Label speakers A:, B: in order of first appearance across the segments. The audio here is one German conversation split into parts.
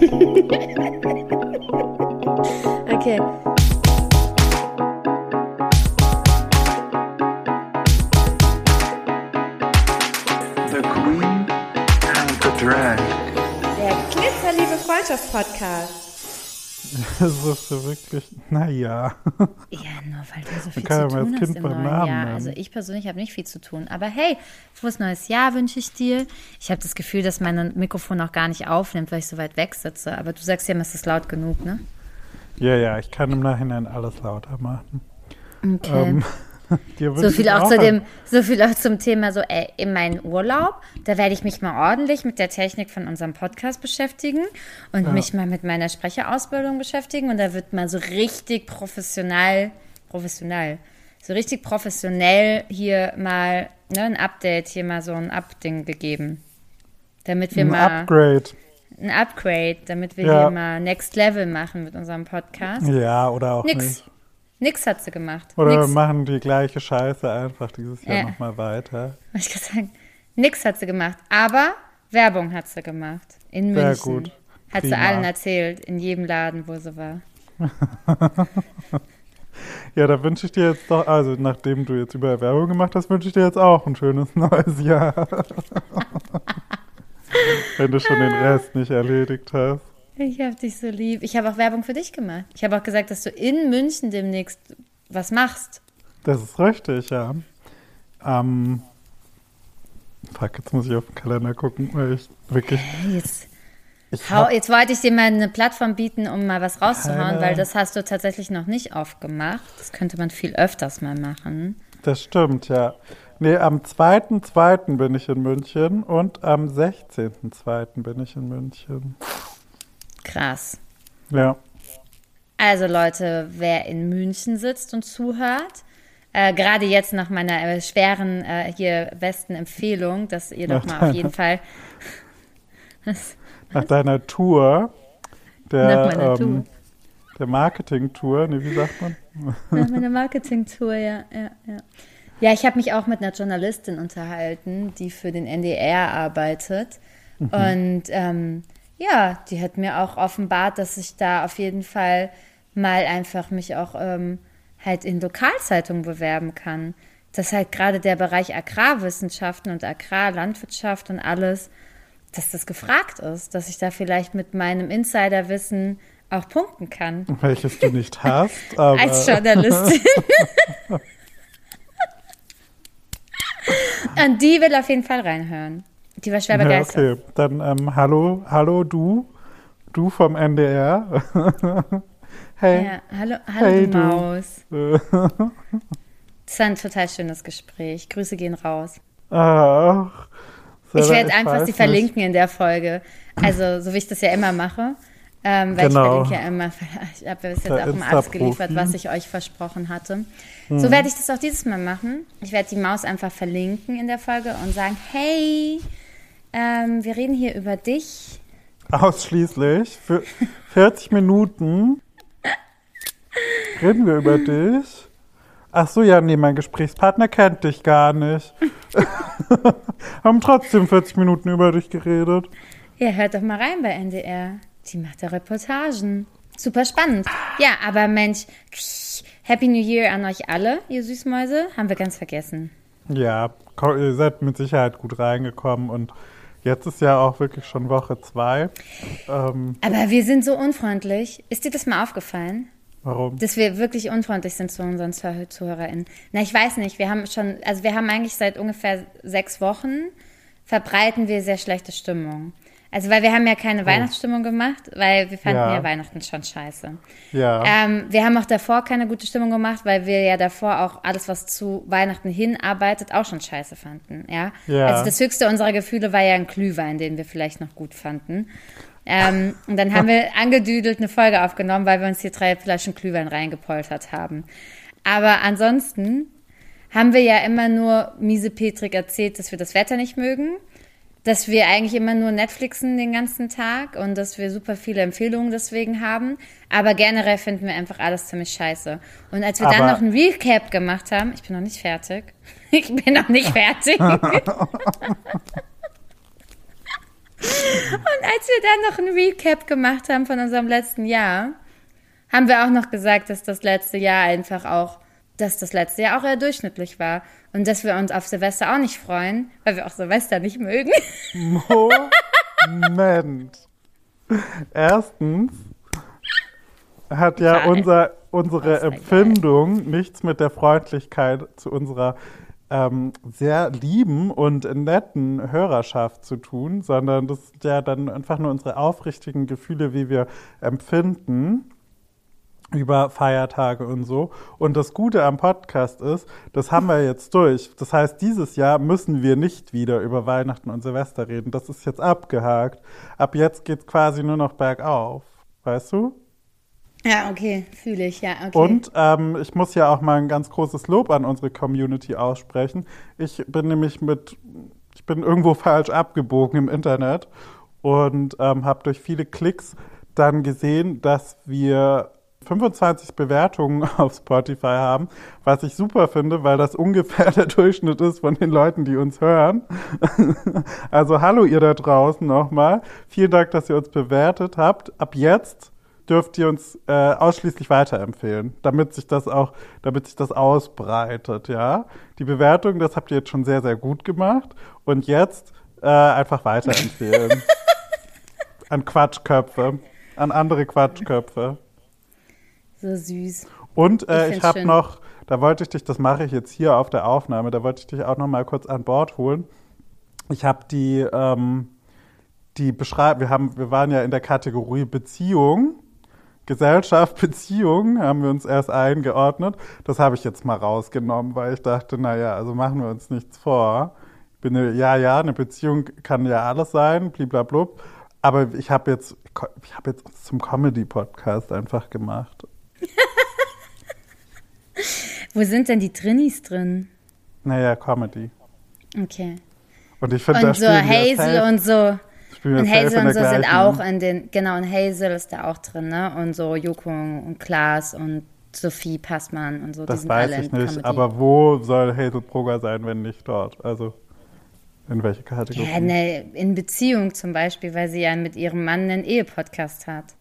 A: okay.
B: The Queen and the Drag.
A: Der Glitzerliebe Freundschaft-Podcast.
C: Das ist so wirklich, naja.
A: Ja, nur weil du so viel
C: kann
A: zu
C: ja
A: tun hast
C: Kind
A: im neuen
C: Namen
A: Jahr. Also ich persönlich habe nicht viel zu tun. Aber hey, frohes neues Jahr wünsche ich dir. Ich habe das Gefühl, dass mein Mikrofon auch gar nicht aufnimmt, weil ich so weit weg sitze. Aber du sagst ja, es ist laut genug, ne?
C: Ja, ja, ich kann im Nachhinein alles lauter machen.
A: Okay.
C: Ähm,
A: So viel
C: ich
A: auch zu dem, so viel auch zum Thema so, ey, in meinen Urlaub, da werde ich mich mal ordentlich mit der Technik von unserem Podcast beschäftigen und mich mal mit meiner Sprecherausbildung beschäftigen und da wird mal so richtig professionell, professionell, so richtig professionell hier mal ne, ein Update, hier mal so ein Upding gegeben. Damit wir
C: ein
A: mal
C: Upgrade.
A: ein Upgrade, damit wir
C: Ja.
A: hier mal Next Level machen mit unserem Podcast.
C: Ja, oder auch
A: Nix.
C: nicht.
A: Nix hat sie gemacht.
C: Oder
A: Nix.
C: machen die gleiche Scheiße einfach dieses Jahr
A: Ja.
C: nochmal weiter.
A: Wollte ich gerade sagen, nix hat sie gemacht, aber Werbung hat sie gemacht. In
C: Sehr
A: München.
C: gut.
A: Hat sie allen erzählt, in jedem Laden, wo sie war.
C: Ja, da wünsche ich dir jetzt doch, also nachdem du jetzt über Werbung gemacht hast, wünsche ich dir jetzt auch ein schönes neues Jahr. Wenn du schon den Rest nicht erledigt hast.
A: Ich hab dich so lieb. Ich habe auch Werbung für dich gemacht. Ich habe auch gesagt, dass du in München demnächst was machst.
C: Das ist richtig, ja. Ähm, fuck, jetzt muss ich auf den Kalender gucken, weil ich wirklich.
A: Jetzt,
C: Ich
A: hau, jetzt wollte ich dir mal eine Plattform bieten, um mal was rauszuhauen,
C: Keine-
A: weil das hast du tatsächlich noch nicht aufgemacht. Das könnte man viel öfters mal machen.
C: das stimmt, ja. Nee, am 2.2. bin ich in München und am 16.2. bin ich in München.
A: Krass.
C: Ja.
A: Also Leute, wer in München sitzt und zuhört, äh, gerade jetzt nach meiner äh, schweren äh, hier besten Empfehlung, dass ihr doch
C: Nach
A: mal auf jeden Fall
C: Nach deiner Tour, der, ähm, der Marketing-Tour, nee, wie sagt man?
A: nach meiner Marketing-Tour, ja, ja, ja. Ja, ich habe mich auch mit einer Journalistin unterhalten, die für den NDR arbeitet. Und ähm, ja, die hat mir auch offenbart, dass ich da auf jeden Fall mal einfach mich auch ähm, halt in Lokalzeitungen bewerben kann. Dass halt gerade der Bereich Agrarwissenschaften und Agrarlandwirtschaft und alles, dass das gefragt ist, dass ich da vielleicht mit meinem Insiderwissen auch punkten kann.
C: Welches du nicht hast, aber
A: Als Journalistin. Und die will auf jeden Fall reinhören. Die war schwer
C: ja,
A: begeistert.
C: okay. Dann ähm, hallo, hallo du, du vom NDR. hey.
A: Ja, hallo, hallo
C: Hey,
A: du. Maus. Das war ein total schönes Gespräch. Grüße gehen raus.
C: Ach.
A: Ich
C: Sarah,
A: werde einfach sie
C: nicht.
A: verlinken in der Folge. Also, so wie ich das ja immer mache. Ähm, weil
C: Genau.
A: ich verlinke ja immer, ich habe ja bis jetzt auch alles
C: Insta-Profi.
A: geliefert, was ich euch versprochen hatte.
C: Hm.
A: So werde ich das auch dieses Mal machen. Ich werde die Maus einfach verlinken in der Folge und sagen, hey, ähm, wir reden hier über dich.
C: Ausschließlich für 40 Minuten reden wir über dich. Ach so, ja, nee, mein Gesprächspartner kennt dich gar nicht. Haben trotzdem 40 Minuten über dich geredet.
A: Ja, hört doch mal rein bei NDR. Die macht da Reportagen. Super spannend. Ja, aber Mensch, Happy New Year an euch alle, ihr Süßmäuse. Haben wir ganz vergessen.
C: Ja, ihr seid mit Sicherheit gut reingekommen und jetzt ist ja auch wirklich schon Woche zwei. Ähm,
A: Aber wir sind so unfreundlich. Ist dir das mal aufgefallen?
C: warum?
A: Dass wir wirklich unfreundlich sind zu unseren Zuh- ZuhörerInnen. Na, ich weiß nicht. Wir haben schon, also wir haben eigentlich seit ungefähr sechs Wochen verbreiten wir sehr schlechte Stimmung. Also, weil wir haben ja keine Weihnachtsstimmung gemacht, weil wir fanden ja,
C: Ja.
A: Weihnachten schon scheiße.
C: Ja,
A: Ähm, wir haben auch davor keine gute Stimmung gemacht, weil wir ja davor auch alles, was zu Weihnachten hinarbeitet, auch schon scheiße fanden. Ja?
C: Ja.
A: Also das höchste unserer Gefühle war ja ein Glühwein, den wir vielleicht noch gut fanden. Ähm, und dann haben wir angedüdelt eine Folge aufgenommen, weil wir uns hier drei Flaschen Glühwein reingepoltert haben. Aber ansonsten haben wir ja immer nur miese Petrik erzählt, dass wir das Wetter nicht mögen, dass wir eigentlich immer nur Netflixen den ganzen Tag und dass wir super viele Empfehlungen deswegen haben. Aber generell finden wir einfach alles ziemlich scheiße. Und als wir dann
C: Aber-
A: noch ein Recap gemacht haben, ich bin noch nicht fertig. Ich bin noch nicht fertig. Und als wir dann noch ein Recap gemacht haben von unserem letzten Jahr, haben wir auch noch gesagt, dass das letzte Jahr einfach auch, dass das letzte Jahr auch eher durchschnittlich war. Und dass wir uns auf Silvester auch nicht freuen, weil wir auch Silvester nicht mögen.
C: Moment. Erstens hat ja unser, unsere Empfindung nichts mit der Freundlichkeit zu unserer ähm, sehr lieben und netten Hörerschaft zu tun, sondern das sind ja dann einfach nur unsere aufrichtigen Gefühle, wie wir empfinden über Feiertage und so. Und das Gute am Podcast ist, das haben wir jetzt durch. Das heißt, dieses Jahr müssen wir nicht wieder über Weihnachten und Silvester reden. Das ist jetzt abgehakt. Ab jetzt geht's quasi nur noch bergauf. Weißt du?
A: Ja, okay, fühle ich, ja, okay.
C: Und ähm, ich muss ja auch mal ein ganz großes Lob an unsere Community aussprechen. Ich bin nämlich mit, ich bin irgendwo falsch abgebogen im Internet und ähm, habe durch viele Klicks dann gesehen, dass wir 25 Bewertungen auf Spotify haben, was ich super finde, weil das ungefähr der Durchschnitt ist von den Leuten, die uns hören. Also hallo ihr da draußen nochmal. Vielen Dank, dass ihr uns bewertet habt. Ab jetzt dürft ihr uns äh, ausschließlich weiterempfehlen, damit sich das auch, damit sich das ausbreitet, ja. Die Bewertung, das habt ihr jetzt schon sehr, sehr gut gemacht. Und jetzt äh, einfach weiterempfehlen. an Quatschköpfe, an andere Quatschköpfe.
A: So süß.
C: Und äh,
A: Ich
C: ich, habe noch, da wollte ich dich, das mache ich jetzt hier auf der Aufnahme, da wollte ich dich auch noch mal kurz an Bord holen. Ich habe die, ähm, die Beschreibung, wir haben, wir waren ja in der Kategorie Beziehung, Gesellschaft, Beziehung, haben wir uns erst eingeordnet. Das habe ich jetzt mal rausgenommen, weil ich dachte, naja, also machen wir uns nichts vor. Ich bin eine, ja, ja, eine Beziehung kann ja alles sein, bliblablub. Aber ich habe jetzt, ich habe jetzt zum Comedy-Podcast einfach gemacht.
A: Wo sind denn die Trinnies drin?
C: Naja, Comedy.
A: Okay.
C: Und ich finde, da
A: Und so
C: wir
A: Hazel und so. Und Hazel und so sind auch in den, genau, und Hazel ist da auch drin, ne? Und so Joko und Klaas und Sophie Passmann und so.
C: Das weiß ich nicht,
A: Comedy.
C: aber wo soll Hazel Brugger sein, wenn nicht dort? Also, in welche Kategorie?
A: Ja, ne, in Beziehung zum Beispiel, weil sie ja mit ihrem Mann einen Ehepodcast hat.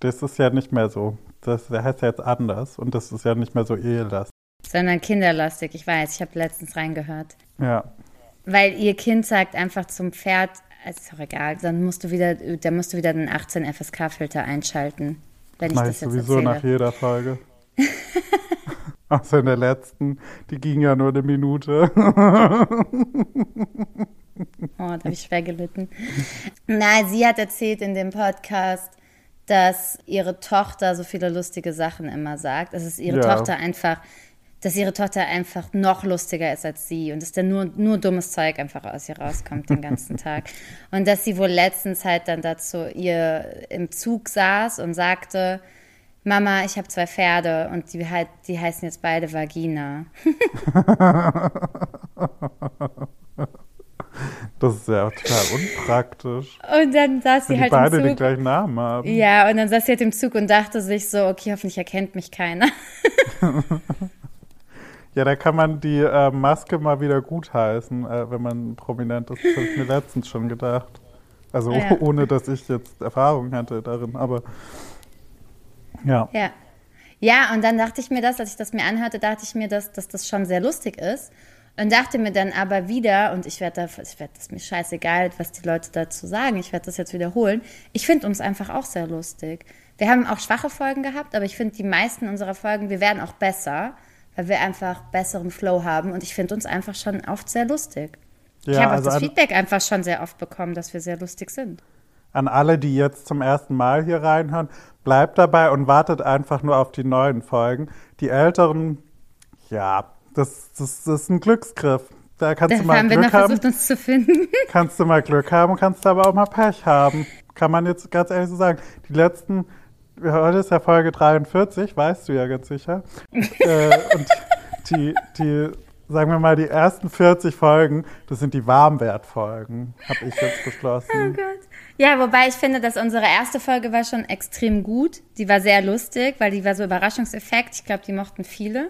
C: Das ist ja nicht mehr so. Das der heißt ja jetzt anders und das ist ja nicht mehr so ehelastig.
A: Sondern kinderlastig, ich weiß, ich habe letztens reingehört.
C: Ja.
A: Weil ihr Kind sagt einfach zum Pferd, es ist auch egal, dann musst du wieder, da musst du wieder den 18 FSK-Filter einschalten. Wenn ich
C: Mache
A: das
C: ich
A: jetzt
C: sowieso
A: erzähle.
C: nach jeder Folge. Außer in der letzten, die ging ja nur eine Minute.
A: Oh, da habe ich schwer gelitten. Nein, sie hat erzählt in dem Podcast, dass ihre Tochter so viele lustige Sachen immer sagt. Dass es ihre
C: Ja.
A: Tochter einfach, dass ihre Tochter einfach noch lustiger ist als sie und dass da nur, nur dummes Zeug einfach aus ihr rauskommt den ganzen Tag. Und dass sie wohl letztens halt dann dazu ihr im Zug saß und sagte, Mama, ich habe zwei Pferde und die, halt, die heißen jetzt beide Vagina.
C: Das ist ja auch total unpraktisch.
A: Und dann saß sie halt
C: beide
A: im
C: den
A: Zug.
C: gleichen Namen haben.
A: Ja, und dann saß sie halt im Zug und dachte sich so, okay, hoffentlich erkennt mich keiner.
C: Ja, da kann man die äh, Maske mal wieder gutheißen, äh, wenn man prominent ist. Das habe ich mir letztens schon gedacht. Also
A: Ja.
C: ohne, dass ich jetzt Erfahrung hatte darin, aber ja.
A: Ja. Ja, und dann dachte ich mir das, als ich das mir anhörte, dachte ich mir, dass, dass das schon sehr lustig ist. Und dachte mir dann aber wieder, und ich werde da, ich werde das mir scheißegal, was die Leute dazu sagen, ich werde das jetzt wiederholen. Ich finde uns einfach auch sehr lustig. Wir haben auch schwache Folgen gehabt, aber ich finde die meisten unserer Folgen, wir werden auch besser, weil wir einfach besseren Flow haben. Und ich finde uns einfach schon oft sehr lustig. ich
C: Ja,
A: habe auch
C: also
A: das
C: an,
A: Feedback einfach schon sehr oft bekommen, dass wir sehr lustig sind.
C: an alle, die jetzt zum ersten Mal hier reinhören, bleibt dabei und wartet einfach nur auf die neuen Folgen. Die älteren, ja, das, das, das ist ein Glücksgriff. Da kannst du
A: Da
C: mal
A: haben wir noch
C: Glück haben,
A: versucht, uns zu finden.
C: kannst du mal Glück haben, kannst aber auch mal Pech haben. Kann man jetzt ganz ehrlich so sagen. Die letzten, heute ist ja Folge 43, weißt du ja ganz sicher. äh, und die, die sagen wir mal, die ersten 40 Folgen, das sind die Warmwertfolgen, habe ich jetzt
A: Oh
C: beschlossen.
A: Gott. Ja, wobei ich finde, dass unsere erste Folge war schon extrem gut. Die war sehr lustig, weil die war so Überraschungseffekt. Ich glaube, die mochten viele.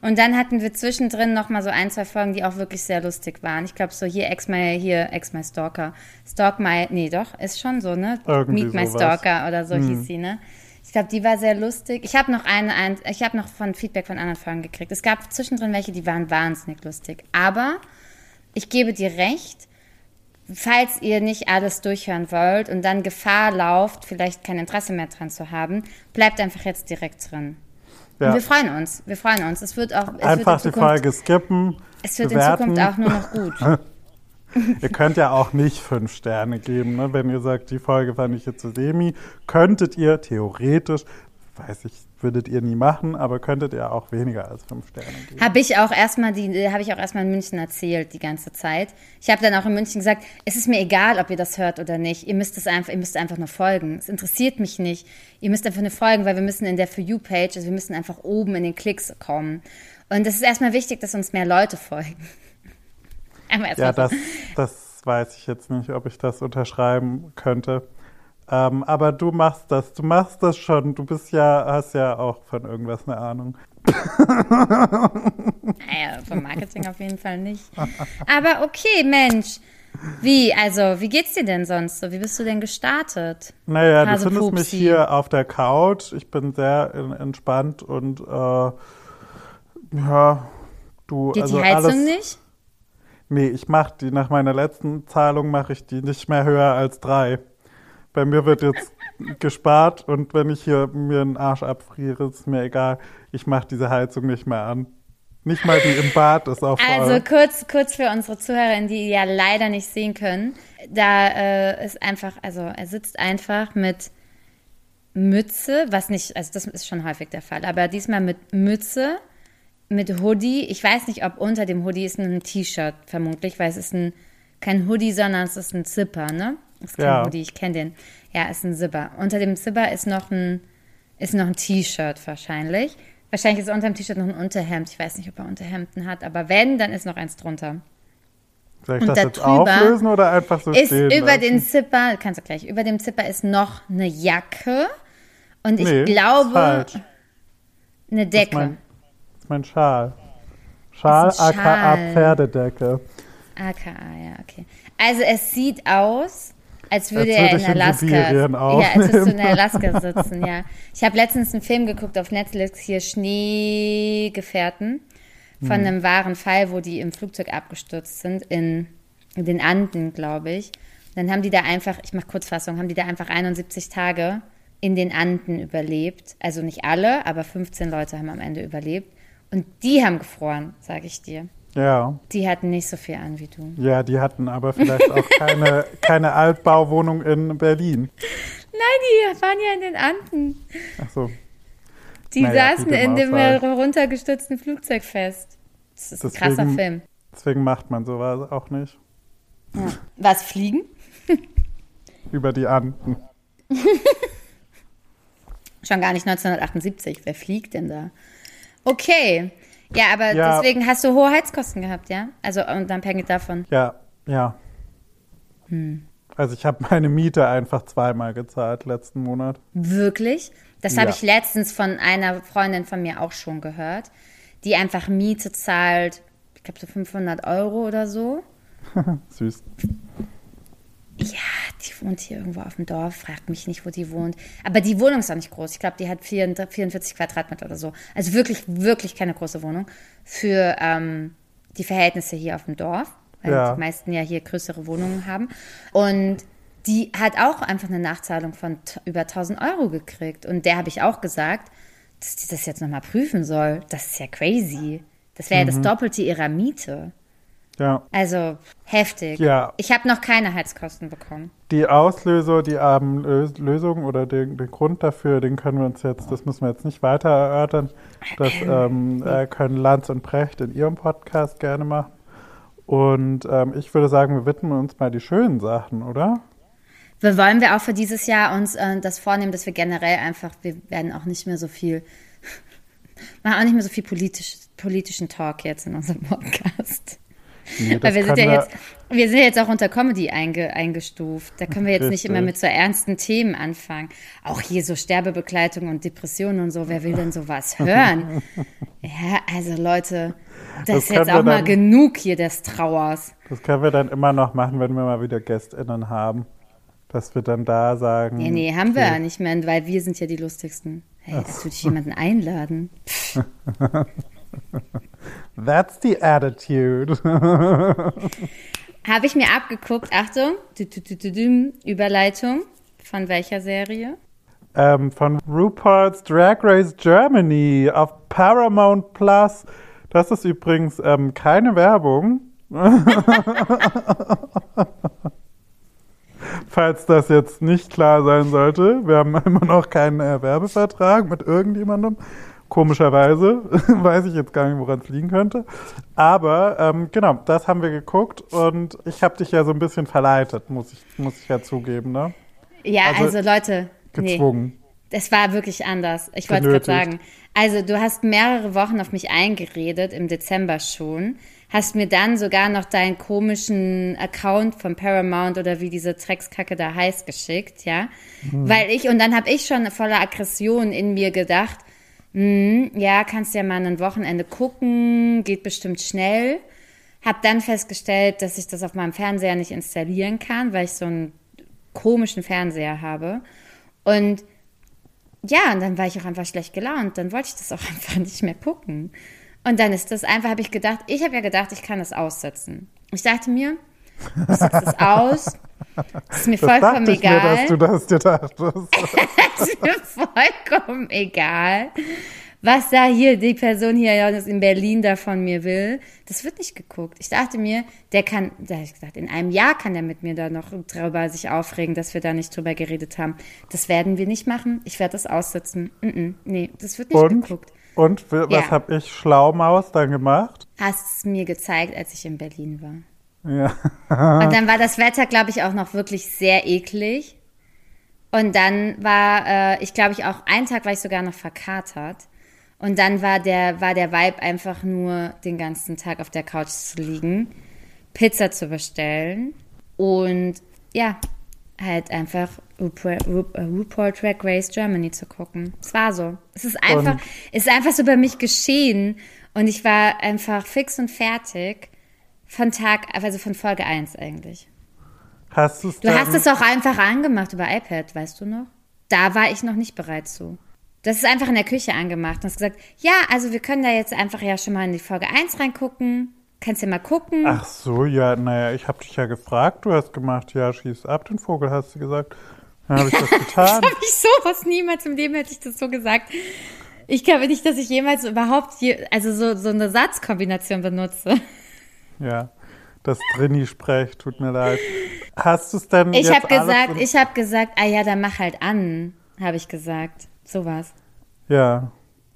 A: Und dann hatten wir zwischendrin noch mal so ein, zwei Folgen, die auch wirklich sehr lustig waren. Ich glaube, so hier Ex My, hier Ex My Stalker. Stalk My, nee, doch, ist schon so, ne?
C: Irgendwie
A: Meet My
C: sowas.
A: Stalker oder so hieß sie, ne? Ich glaube, die war sehr lustig. Ich habe noch eine, ein, ich habe noch von Feedback von anderen Folgen gekriegt. Es gab zwischendrin welche, die waren wahnsinnig lustig. Aber ich gebe dir recht, falls ihr nicht alles durchhören wollt und dann Gefahr lauft, vielleicht kein Interesse mehr dran zu haben, bleibt einfach jetzt direkt drin. Und
C: Ja.
A: wir freuen uns. Wir freuen uns. Es wird auch es
C: Einfach
A: wird
C: die
A: in Zukunft,
C: Folge skippen.
A: Es wird
C: bewerten.
A: in Zukunft auch nur noch gut.
C: Ihr könnt ja auch nicht fünf Sterne geben, ne? wenn ihr sagt, die Folge fand ich jetzt so semi. Könntet ihr theoretisch, weiß ich, würdet ihr nie machen, aber könntet ihr auch weniger als fünf Sterne geben.
A: Habe ich auch erstmal die, habe ich auch erstmal in München erzählt die ganze Zeit. Ich habe dann auch in München gesagt, es ist mir egal, ob ihr das hört oder nicht. Ihr müsst es einfach, ihr müsst einfach nur folgen. Es interessiert mich nicht. Ihr müsst einfach nur folgen, weil wir müssen in der For You Page, also wir müssen einfach oben in den Klicks kommen. Und es ist erstmal wichtig, dass uns mehr Leute folgen. Einmal
C: Ja, das, das weiß ich jetzt nicht, ob ich das unterschreiben könnte. Ähm, aber du machst das, du machst das schon. Du bist ja, hast ja auch von irgendwas eine Ahnung.
A: Naja, vom Marketing auf jeden Fall nicht. Aber okay, Mensch. Wie, also, wie geht's dir denn sonst so? Wie bist du denn gestartet?
C: Naja, du
A: Hase
C: findest mich
A: Pupsi.
C: hier auf der Couch. Ich bin sehr in, entspannt und äh, ja, du.
A: Geht
C: also
A: die Heizung
C: alles,
A: nicht?
C: Nee, ich mache die, nach meiner letzten Zahlung mache ich die nicht mehr höher als drei. Bei mir wird jetzt gespart und wenn ich hier mir einen Arsch abfriere, ist mir egal. Ich mache diese Heizung nicht mehr an. Nicht mal die im Bad ist auf
A: Also kurz, kurz für unsere Zuhörerinnen, die ja leider nicht sehen können. Da äh, ist einfach, also er sitzt einfach mit Mütze, was nicht, also das ist schon häufig der Fall, aber diesmal mit Mütze, mit Hoodie. Ich weiß nicht, ob unter dem Hoodie ist ein T-Shirt vermutlich, weil es ist ein kein Hoodie, sondern es ist ein Zipper, ne? Es ist kein
C: Ja.
A: Hoodie, ich kenne den. Ja, ist ein Zipper. Unter dem Zipper ist noch ein ist noch ein T-Shirt wahrscheinlich. Wahrscheinlich ist unter dem T-Shirt noch ein Unterhemd. Ich weiß nicht, ob er Unterhemden hat, aber wenn, dann ist noch eins drunter.
C: Soll ich
A: und
C: das
A: da
C: jetzt auflösen oder einfach so
A: Ist
C: stehen
A: über
C: lassen?
A: den Zipper, kannst du gleich, über dem Zipper ist noch eine Jacke und ich
C: Nee,
A: glaube eine
C: Das
A: Decke.
C: Mein, Schal. Schal,
A: ein
C: aka
A: Schal.
C: Pferdedecke.
A: AKA, ja, okay. Also es sieht aus, als würde er in
C: in
A: Alaska.
C: Sibirien
A: ja, als würdest du in. Alaska sitzen, ja. Ich habe letztens einen Film geguckt auf Netflix, hier Schneegefährten, von
C: Mhm.
A: einem wahren Fall, wo die im Flugzeug abgestürzt sind, in, in den Anden, glaube ich. Dann haben die da einfach, ich mache Kurzfassung, haben die da einfach 71 Tage in den Anden überlebt. Also nicht alle, aber 15 Leute haben am Ende überlebt. Und die haben gefroren, sage ich dir.
C: Ja.
A: Die hatten nicht so viel an wie du.
C: Ja, die hatten aber vielleicht auch keine, keine Altbauwohnung in Berlin.
A: Nein, die waren ja in den Anden.
C: Ach so.
A: Die
C: Naja,
A: saßen in dem runtergestürzten Flugzeug fest. Das ist ein krasser
C: Deswegen-
A: Film.
C: Deswegen macht man sowas auch nicht.
A: Was, Fliegen?
C: Über die Anden.
A: Schon gar nicht 1978. Wer fliegt denn da? Okay. Ja, aber
C: Ja.
A: deswegen hast du hohe Heizkosten gehabt, ja? Also unabhängig davon.
C: Ja, ja.
A: Hm.
C: Also ich habe meine Miete einfach zweimal gezahlt letzten Monat.
A: Wirklich? Das habe
C: Ja.
A: ich letztens von einer Freundin von mir auch schon gehört, die einfach Miete zahlt, ich glaube so 500 Euro oder so.
C: Süß.
A: Ja, die wohnt hier irgendwo auf dem Dorf, fragt mich nicht, wo die wohnt. Aber die Wohnung ist auch nicht groß. Ich glaube, die hat 44 44 Quadratmeter oder so. Also wirklich, wirklich keine große Wohnung für ähm, die Verhältnisse hier auf dem Dorf, weil
C: Ja.
A: die meisten ja hier größere Wohnungen haben. Und die hat auch einfach eine Nachzahlung von über 1000 Euro gekriegt. Und der habe ich auch gesagt, dass die das jetzt nochmal prüfen soll. Das ist ja crazy. Das wäre ja das Doppelte ihrer Miete.
C: Ja.
A: Also heftig.
C: Ja.
A: Ich habe noch keine Heizkosten bekommen.
C: Die Auslöser, die ähm, Lös- Lösung oder den, den Grund dafür, den können wir uns jetzt, das müssen wir jetzt nicht weiter erörtern. Das ähm, äh, können Lanz und Precht in ihrem Podcast gerne machen. Und ähm, ich würde sagen, wir widmen uns mal die schönen Sachen, oder?
A: Wir wollen wir auch für dieses Jahr uns äh, das vornehmen, dass wir generell einfach, wir werden auch nicht mehr so viel machen auch nicht mehr so viel politisch, politischen Talk jetzt in unserem Podcast.
C: Nee,
A: Weil wir sind ja jetzt, wir sind ja jetzt auch unter Comedy einge, eingestuft. Da können wir jetzt nicht immer mit so ernsten Themen anfangen. Auch hier so Sterbebegleitung und Depressionen und so. Wer will denn sowas hören? Ja, also Leute, das,
C: Das
A: ist jetzt
C: wir
A: auch mal
C: dann-
A: genug hier des Trauers.
C: Das können wir dann immer noch machen, wenn wir mal wieder GästInnen haben. Dass wir dann da sagen.
A: Ja, nee, haben wir
C: okay.
A: ja nicht mehr, weil wir sind ja die lustigsten. Hey, jetzt würde ich jemanden einladen.
C: That's the attitude.
A: Habe ich mir abgeguckt, Achtung, Überleitung. Von welcher Serie?
C: ähm, von RuPaul's Drag Race Germany auf Paramount Plus. Das ist übrigens ähm, keine Werbung. Falls das jetzt nicht klar sein sollte, wir haben immer noch keinen äh, Werbevertrag mit irgendjemandem. Komischerweise weiß ich jetzt gar nicht, woran es liegen könnte. Aber ähm, genau, das haben wir geguckt und ich habe dich ja so ein bisschen verleitet, muss ich, muss ich ja zugeben, ne?
A: Ja,
C: Also,
A: also, Leute, nee,
C: Gezwungen.
A: es war wirklich anders. Ich wollte gerade sagen. Also du hast mehrere Wochen auf mich eingeredet, im Dezember schon. Hast mir dann sogar noch deinen komischen Account von Paramount oder wie diese Dreckskacke da heißt geschickt, ja?
C: Mhm.
A: Weil ich, und dann habe ich schon voller Aggression in mir gedacht, hm, ja, kannst ja mal ein Wochenende gucken, geht bestimmt schnell. Hab dann festgestellt, dass ich das auf meinem Fernseher nicht installieren kann, weil ich so einen komischen Fernseher habe. Und ja, und dann war ich auch einfach schlecht gelaunt. Dann wollte ich das auch einfach nicht mehr gucken. Und dann ist das einfach, habe ich gedacht, ich habe ja gedacht, ich kann das aussetzen. Ich dachte mir, ich setze das aus. Das ist mir
C: Das
A: vollkommen
C: dachte ich mir,
A: egal.
C: dass du das dir dachtest.
A: Es ist mir vollkommen egal, was da hier die Person hier in Berlin da von mir will. Das wird nicht geguckt. Ich dachte mir, der kann, da habe ich gesagt, in einem Jahr kann der mit mir da noch drüber sich aufregen, dass wir da nicht drüber geredet haben. Das werden wir nicht machen. Ich werde das aussitzen. Mm -mm, nee, das wird nicht
C: Und,
A: geguckt.
C: und was
A: Ja.
C: habe ich Schlaumaus dann gemacht?
A: Hast es mir gezeigt, als ich in Berlin war.
C: Ja.
A: Und dann war das Wetter, glaube ich, auch noch wirklich sehr eklig. Und dann war, äh, ich glaube ich auch, einen Tag war ich sogar noch verkatert. Und dann war der, war der Vibe einfach nur den ganzen Tag auf der Couch zu liegen, Pizza zu bestellen und ja, halt einfach RuPaul, äh, RuPaul Drag Race Germany zu gucken. Es war so. Es ist einfach,
C: Und-
A: es ist einfach so bei mich geschehen. Und ich war einfach fix und fertig von Tag, also von Folge 1 eigentlich.
C: Hast du's
A: Du hast es auch einfach angemacht über iPad, weißt du noch? Da war ich noch nicht bereit zu. Das ist einfach in der Küche angemacht und hast gesagt, ja, also wir können da jetzt einfach ja schon mal in die Folge 1 reingucken. Kannst ja mal gucken.
C: Ach so, ja, naja, ich habe dich ja gefragt, du hast gemacht, ja, schieß ab den Vogel, hast du gesagt. Dann habe ich das getan.
A: Hab ich sowas niemals im Leben hätte ich das so gesagt. Ich glaube nicht, dass ich jemals überhaupt je, also so, so eine Satzkombination benutze.
C: Ja, das Drini-Sprech, tut mir leid. Hast du es denn
A: Ich habe gesagt, ich habe gesagt, ah ja, dann mach halt an, habe ich gesagt. Sowas.
C: Ja,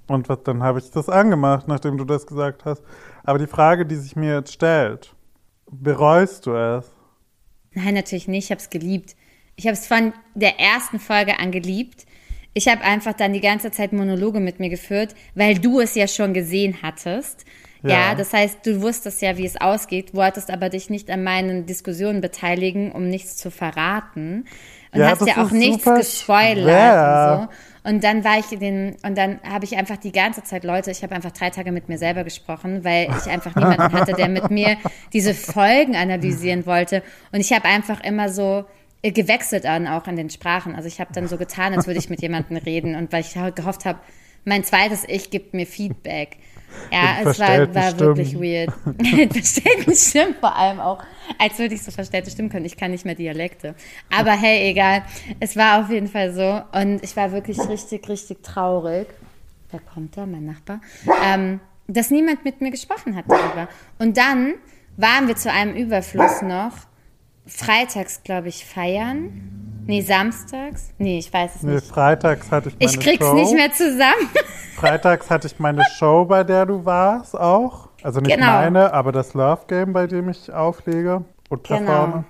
C: und was, dann habe ich das angemacht, nachdem du das gesagt hast. Aber die Frage, die sich mir jetzt stellt, bereust du es?
A: Nein, natürlich nicht. Ich habe es geliebt. Ich habe es von der ersten Folge an geliebt. Ich habe einfach dann die ganze Zeit Monologe mit mir geführt, weil du es ja schon gesehen hattest. Ja.
C: Ja.
A: das heißt, du wusstest ja, wie es ausgeht, wolltest aber dich nicht an meinen Diskussionen beteiligen, um nichts zu verraten. Und
C: Ja,
A: hast ja auch nichts gespoilert
C: schwer.
A: und so. Und dann war ich in den, und dann habe ich einfach die ganze Zeit, Leute, ich habe einfach drei Tage mit mir selber gesprochen, weil ich einfach niemanden hatte, der mit mir diese Folgen analysieren wollte. Und ich habe einfach immer so äh, gewechselt an, auch in den Sprachen. Also ich habe dann so getan, als würde ich mit jemandem reden. Und weil ich gehofft habe, mein zweites Ich gibt mir Feedback. Ja, es war, war wirklich weird. Mit verstellten Stimmen vor allem auch. Als würde ich so verstellte Stimmen können. Ich kann nicht mehr Dialekte. Aber hey, egal. Es war auf jeden Fall so. Und ich war wirklich richtig, richtig traurig. Wer kommt da? Mein Nachbar. Ähm, dass niemand mit mir gesprochen hat darüber. Und dann waren wir zu einem Überfluss noch. Freitags, glaube ich, feiern. Nee, samstags. Nee, ich weiß es
C: Nee,
A: nicht.
C: freitags hatte ich meine
A: Ich krieg's
C: Show.
A: nicht mehr zusammen.
C: Freitags hatte ich meine Show, bei der du warst auch. Also nicht
A: Genau.
C: meine, aber das Love Game, bei dem ich auflege und performe.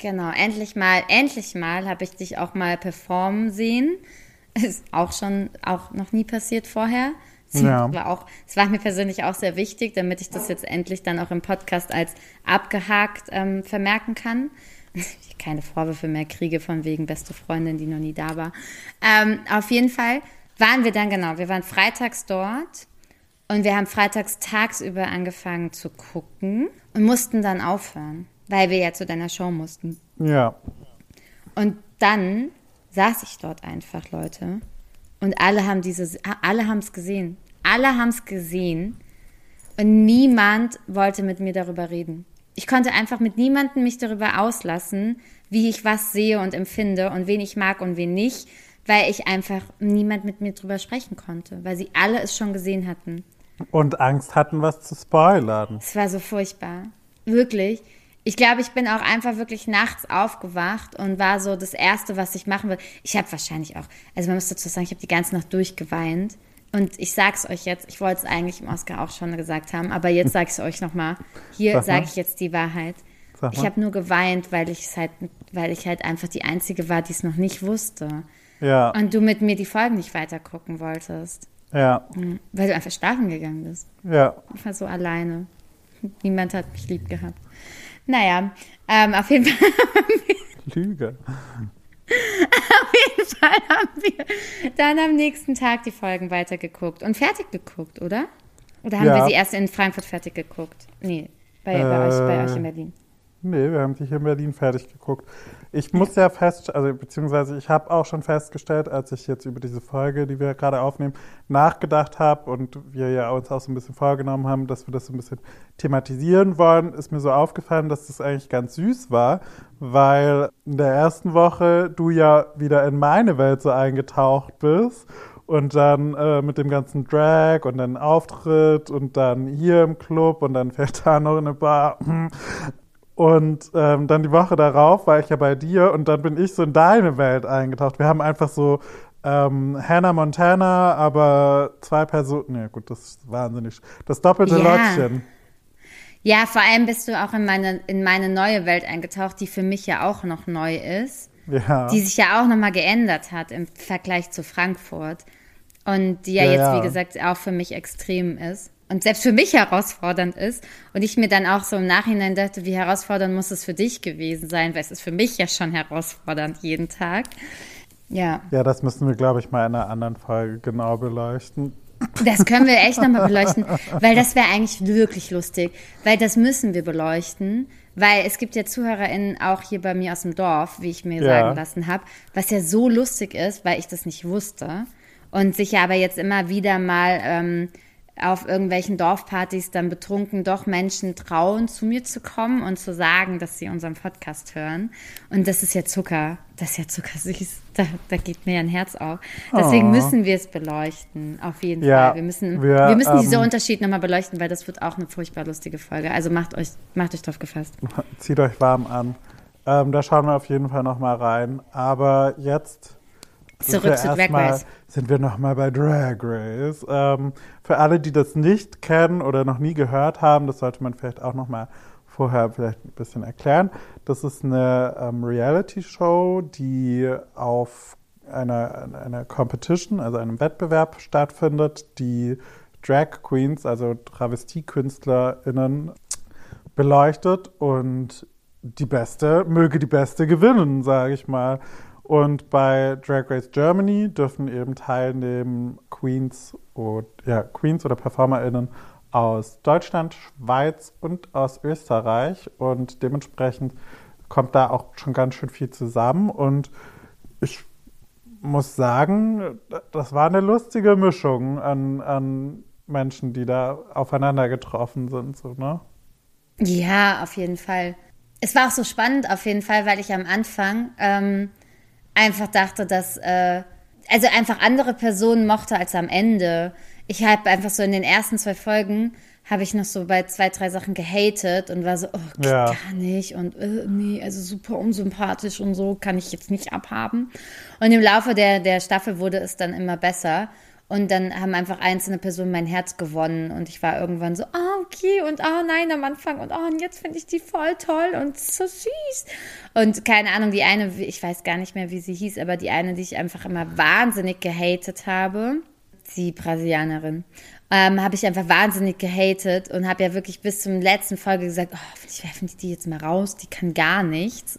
A: Genau. Genau, endlich mal, endlich mal habe ich dich auch mal performen sehen. Ist auch schon, auch noch nie passiert vorher. Es
C: Ja.
A: war auch, es war mir persönlich auch sehr wichtig, damit ich das jetzt endlich dann auch im Podcast als abgehakt ähm, vermerken kann. Ich keine Vorwürfe mehr kriege von wegen beste Freundin, die noch nie da war. Ähm, auf jeden Fall waren wir dann genau, wir waren freitags dort und wir haben freitags tagsüber angefangen zu gucken und mussten dann aufhören, weil wir ja zu deiner Show mussten.
C: Ja.
A: Und dann saß ich dort einfach, Leute. Und alle haben diese, alle haben es gesehen. Alle haben es gesehen. Und niemand wollte mit mir darüber reden. Ich konnte einfach mit niemandem mich darüber auslassen, wie ich was sehe und empfinde und wen ich mag und wen nicht, weil ich einfach niemand mit mir drüber sprechen konnte, weil sie alle es schon gesehen hatten.
C: Und Angst hatten, was zu spoilern.
A: Es war so furchtbar. Wirklich. Ich glaube, ich bin auch einfach wirklich nachts aufgewacht und war so das Erste, was ich machen will. Ich habe wahrscheinlich auch, also man muss dazu sagen, ich habe die ganze Nacht durchgeweint. Und ich sag's euch jetzt, ich wollte es eigentlich im Oscar auch schon gesagt haben, aber jetzt sage ich es euch nochmal. Hier sage ich jetzt die Wahrheit. Ich habe nur geweint, weil ich halt, weil ich halt einfach die Einzige war, die es noch nicht wusste.
C: Ja.
A: Und du mit mir die Folgen nicht weiter gucken wolltest.
C: Ja.
A: Hm, Weil du einfach schlafen gegangen bist.
C: Ja.
A: Ich war so alleine. Niemand hat mich lieb gehabt. Naja, ähm, auf jeden Fall
C: Lüge.
A: Fall haben wir dann am nächsten Tag die Folgen weitergeguckt und fertig geguckt, oder? Oder haben
C: Ja.
A: wir sie erst in Frankfurt fertig geguckt? Nee, bei, bei, euch, bei
C: Äh,
A: euch in Berlin.
C: Nee, wir haben die hier in Berlin fertig geguckt. Ich muss ja fest, also beziehungsweise ich habe auch schon festgestellt, als ich jetzt über diese Folge, die wir gerade aufnehmen, nachgedacht habe und wir ja uns auch so ein bisschen vorgenommen haben, dass wir das so ein bisschen thematisieren wollen, ist mir so aufgefallen, dass das eigentlich ganz süß war, weil in der ersten Woche du ja wieder in meine Welt so eingetaucht bist und dann äh, mit dem ganzen Drag und dann Auftritt und dann hier im Club und dann fährt da noch in eine Bar. Und ähm, dann die Woche darauf war ich ja bei dir und dann bin ich so in deine Welt eingetaucht. Wir haben einfach so ähm, Hannah Montana, aber zwei Personen. Nee, gut, das ist wahnsinnig. Das doppelte
A: Ja.
C: Lottchen.
A: Ja, vor allem bist du auch in meine, in meine neue Welt eingetaucht, die für mich ja auch noch neu ist.
C: Ja.
A: die sich ja auch nochmal geändert hat im Vergleich zu Frankfurt. Und die ja,
C: Ja,
A: jetzt,
C: ja.
A: wie gesagt, auch für mich extrem ist. Und selbst für mich herausfordernd ist. Und ich mir dann auch so im Nachhinein dachte, wie herausfordernd muss es für dich gewesen sein, weil es ist für mich ja schon herausfordernd jeden Tag. Ja,
C: ja, das müssen wir, glaube ich, mal in einer anderen Folge genau beleuchten.
A: das können wir echt nochmal beleuchten, weil das wäre eigentlich wirklich lustig, weil das müssen wir beleuchten, weil es gibt ja ZuhörerInnen auch hier bei mir aus dem Dorf, wie ich mir
C: Ja.
A: sagen lassen habe, was ja so lustig ist, weil ich das nicht wusste und sich ja aber jetzt immer wieder mal ähm, auf irgendwelchen Dorfpartys dann betrunken doch Menschen trauen, zu mir zu kommen und zu sagen, dass sie unseren Podcast hören. Und das ist ja Zucker, das ist ja zuckersüß. Da, da geht mir ja ein Herz auf. Deswegen
C: Oh.
A: müssen wir es beleuchten, auf jeden
C: Ja,
A: Fall. Wir müssen,
C: wir,
A: wir, müssen diesen
C: ähm,
A: Unterschied nochmal beleuchten, weil das wird auch eine furchtbar lustige Folge. Also macht euch, macht euch drauf gefasst.
C: Zieht euch warm an. Ähm, da schauen wir auf jeden Fall noch mal rein. Aber jetzt
A: Zurück zu Drag Race.
C: Sind wir noch mal bei Drag Race. Ähm, für alle, die das nicht kennen oder noch nie gehört haben, das sollte man vielleicht auch noch mal vorher vielleicht ein bisschen erklären. Das ist eine ähm, Reality-Show, die auf einer, einer Competition, also einem Wettbewerb stattfindet, die Drag Queens, also TravestiekünstlerInnen, beleuchtet und die Beste, möge die Beste gewinnen, sage ich mal. Und bei Drag Race Germany dürfen eben teilnehmen Queens, und, ja, Queens oder PerformerInnen aus Deutschland, Schweiz und aus Österreich. Und dementsprechend kommt da auch schon ganz schön viel zusammen. Und ich muss sagen, das war eine lustige Mischung an, an Menschen, die da aufeinander getroffen sind. So, ne?
A: Ja, auf jeden Fall. Es war auch so spannend, auf jeden Fall, weil ich am Anfang ähm, einfach dachte, dass, äh, also einfach andere Personen mochte als am Ende. Ich habe einfach so in den ersten zwei Folgen habe ich noch so bei zwei, drei Sachen gehatet und war so, oh, geht
C: Ja.
A: gar nicht und äh, nee, also super unsympathisch und so kann ich jetzt nicht abhaben. Und im Laufe der, der Staffel wurde es dann immer besser. Und dann haben einfach einzelne Personen mein Herz gewonnen und ich war irgendwann so, ah, okay, und oh nein, am Anfang und oh, und jetzt finde ich die voll toll und so süß. Und keine Ahnung, die eine, ich weiß gar nicht mehr, wie sie hieß, aber die eine, die ich einfach immer wahnsinnig gehatet habe, die Brasilianerin. Ähm, habe ich einfach wahnsinnig gehatet und habe ja wirklich bis zum letzten Folge gesagt, oh, ich werfe die jetzt mal raus, die kann gar nichts.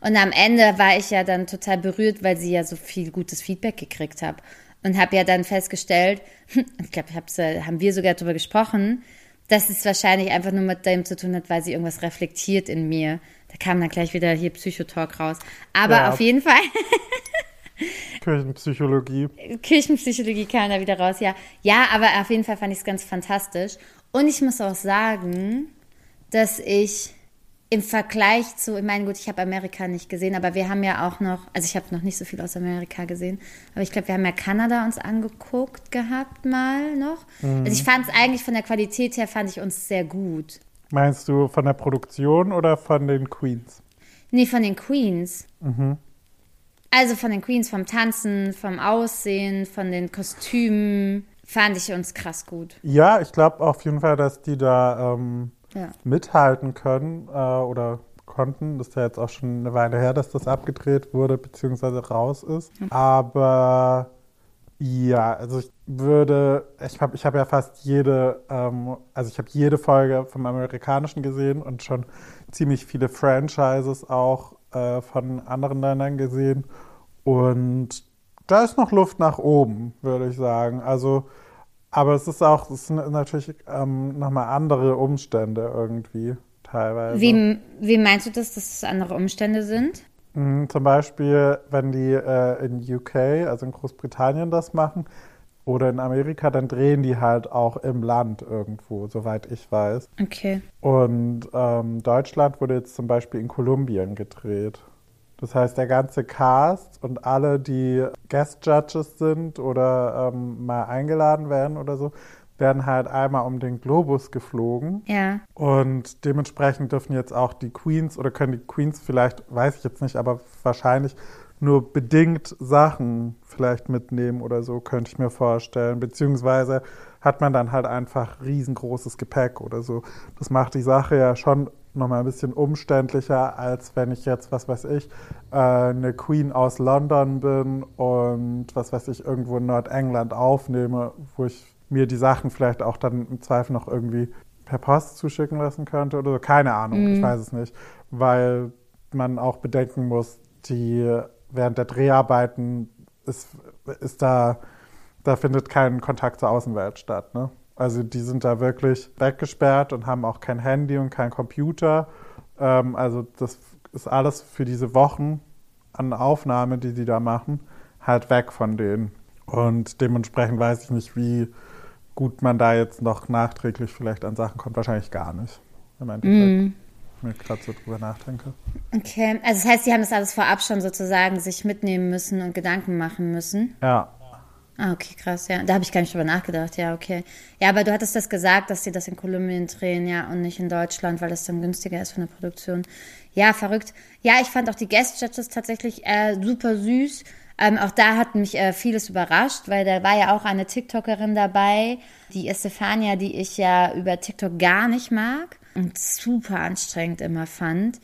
A: Und am Ende war ich ja dann total berührt, weil sie ja so viel gutes Feedback gekriegt hat. Und habe ja dann festgestellt, ich glaube, äh, haben wir sogar darüber gesprochen, dass es wahrscheinlich einfach nur mit dem zu tun hat, weil sie irgendwas reflektiert in mir. Da kam dann gleich wieder hier Psychotalk raus. Aber
C: Ja.
A: auf jeden Fall.
C: Kirchenpsychologie.
A: Kirchenpsychologie kam da wieder raus, ja. Ja, aber auf jeden Fall fand ich es ganz fantastisch. Und ich muss auch sagen, dass ich im Vergleich zu, ich meine, gut, ich habe Amerika nicht gesehen, aber wir haben ja auch noch, also ich habe noch nicht so viel aus Amerika gesehen, aber ich glaube, wir haben ja Kanada uns angeguckt gehabt mal noch. Also ich fand es eigentlich von der Qualität her, fand ich uns sehr gut.
C: Meinst du von der Produktion oder von den Queens?
A: Nee, von den Queens. Also von den Queens, vom Tanzen, vom Aussehen, von den Kostümen, fand ich uns krass gut.
C: Ja, ich glaube auf jeden Fall, dass die da ähm,
A: Ja.
C: mithalten können äh, oder konnten. Das ist ja jetzt auch schon eine Weile her, dass das abgedreht wurde beziehungsweise raus ist. Aber ja, also ich würde, ich habe ich hab ja fast jede, ähm, also ich habe jede Folge vom Amerikanischen gesehen und schon ziemlich viele Franchises auch äh, von anderen Ländern gesehen. Und da ist noch Luft nach oben, würde ich sagen. Also, aber es ist auch, es sind natürlich ähm, nochmal andere Umstände irgendwie teilweise.
A: Wie, wie meinst du das, dass es andere Umstände sind?
C: Mhm, Zum Beispiel, wenn die äh, in UK, also in Großbritannien, das machen oder in Amerika, dann drehen die halt auch im Land irgendwo, soweit ich weiß.
A: Okay.
C: Und ähm, Deutschland wurde jetzt zum Beispiel in Kolumbien gedreht. Das heißt, der ganze Cast und alle, die Guest Judges sind oder ähm, mal eingeladen werden oder so, werden halt einmal um den Globus geflogen.
A: Ja.
C: Und dementsprechend dürfen jetzt auch die Queens oder können die Queens vielleicht, weiß ich jetzt nicht, aber wahrscheinlich nur bedingt Sachen vielleicht mitnehmen oder so, könnte ich mir vorstellen. Beziehungsweise hat man dann halt einfach riesengroßes Gepäck oder so. Das macht die Sache ja schon nochmal ein bisschen umständlicher, als wenn ich jetzt, was weiß ich, äh, eine Queen aus London bin und was weiß ich, irgendwo in Nordengland aufnehme, wo ich mir die Sachen vielleicht auch dann im Zweifel noch irgendwie per Post zuschicken lassen könnte oder so. Keine Ahnung, ich weiß es nicht. Weil man auch bedenken muss, die während der Dreharbeiten ist, ist da, da findet kein Kontakt zur Außenwelt statt, ne? Also die sind da wirklich weggesperrt und haben auch kein Handy und kein Computer. Ähm, also das ist alles für diese Wochen an Aufnahme, die die da machen, halt weg von denen. Und dementsprechend weiß ich nicht, wie gut man da jetzt noch nachträglich vielleicht an Sachen kommt. Wahrscheinlich gar nicht. Im Endeffekt. Wenn ich gerade so drüber nachdenke.
A: Okay. Also das heißt, sie haben das alles vorab schon sozusagen sich mitnehmen müssen und Gedanken machen müssen.
C: Ja.
A: Ah, okay, krass, ja. Da habe ich gar nicht drüber nachgedacht, ja, okay. Ja, aber du hattest das gesagt, dass sie das in Kolumbien drehen, ja, und nicht in Deutschland, weil das dann günstiger ist von der Produktion. Ja, verrückt. Ja, ich fand auch die Guest Judges tatsächlich äh, super süß. Ähm, auch da hat mich äh, vieles überrascht, weil da war ja auch eine TikTokerin dabei, die Estefania, die ich ja über TikTok gar nicht mag und super anstrengend immer fand.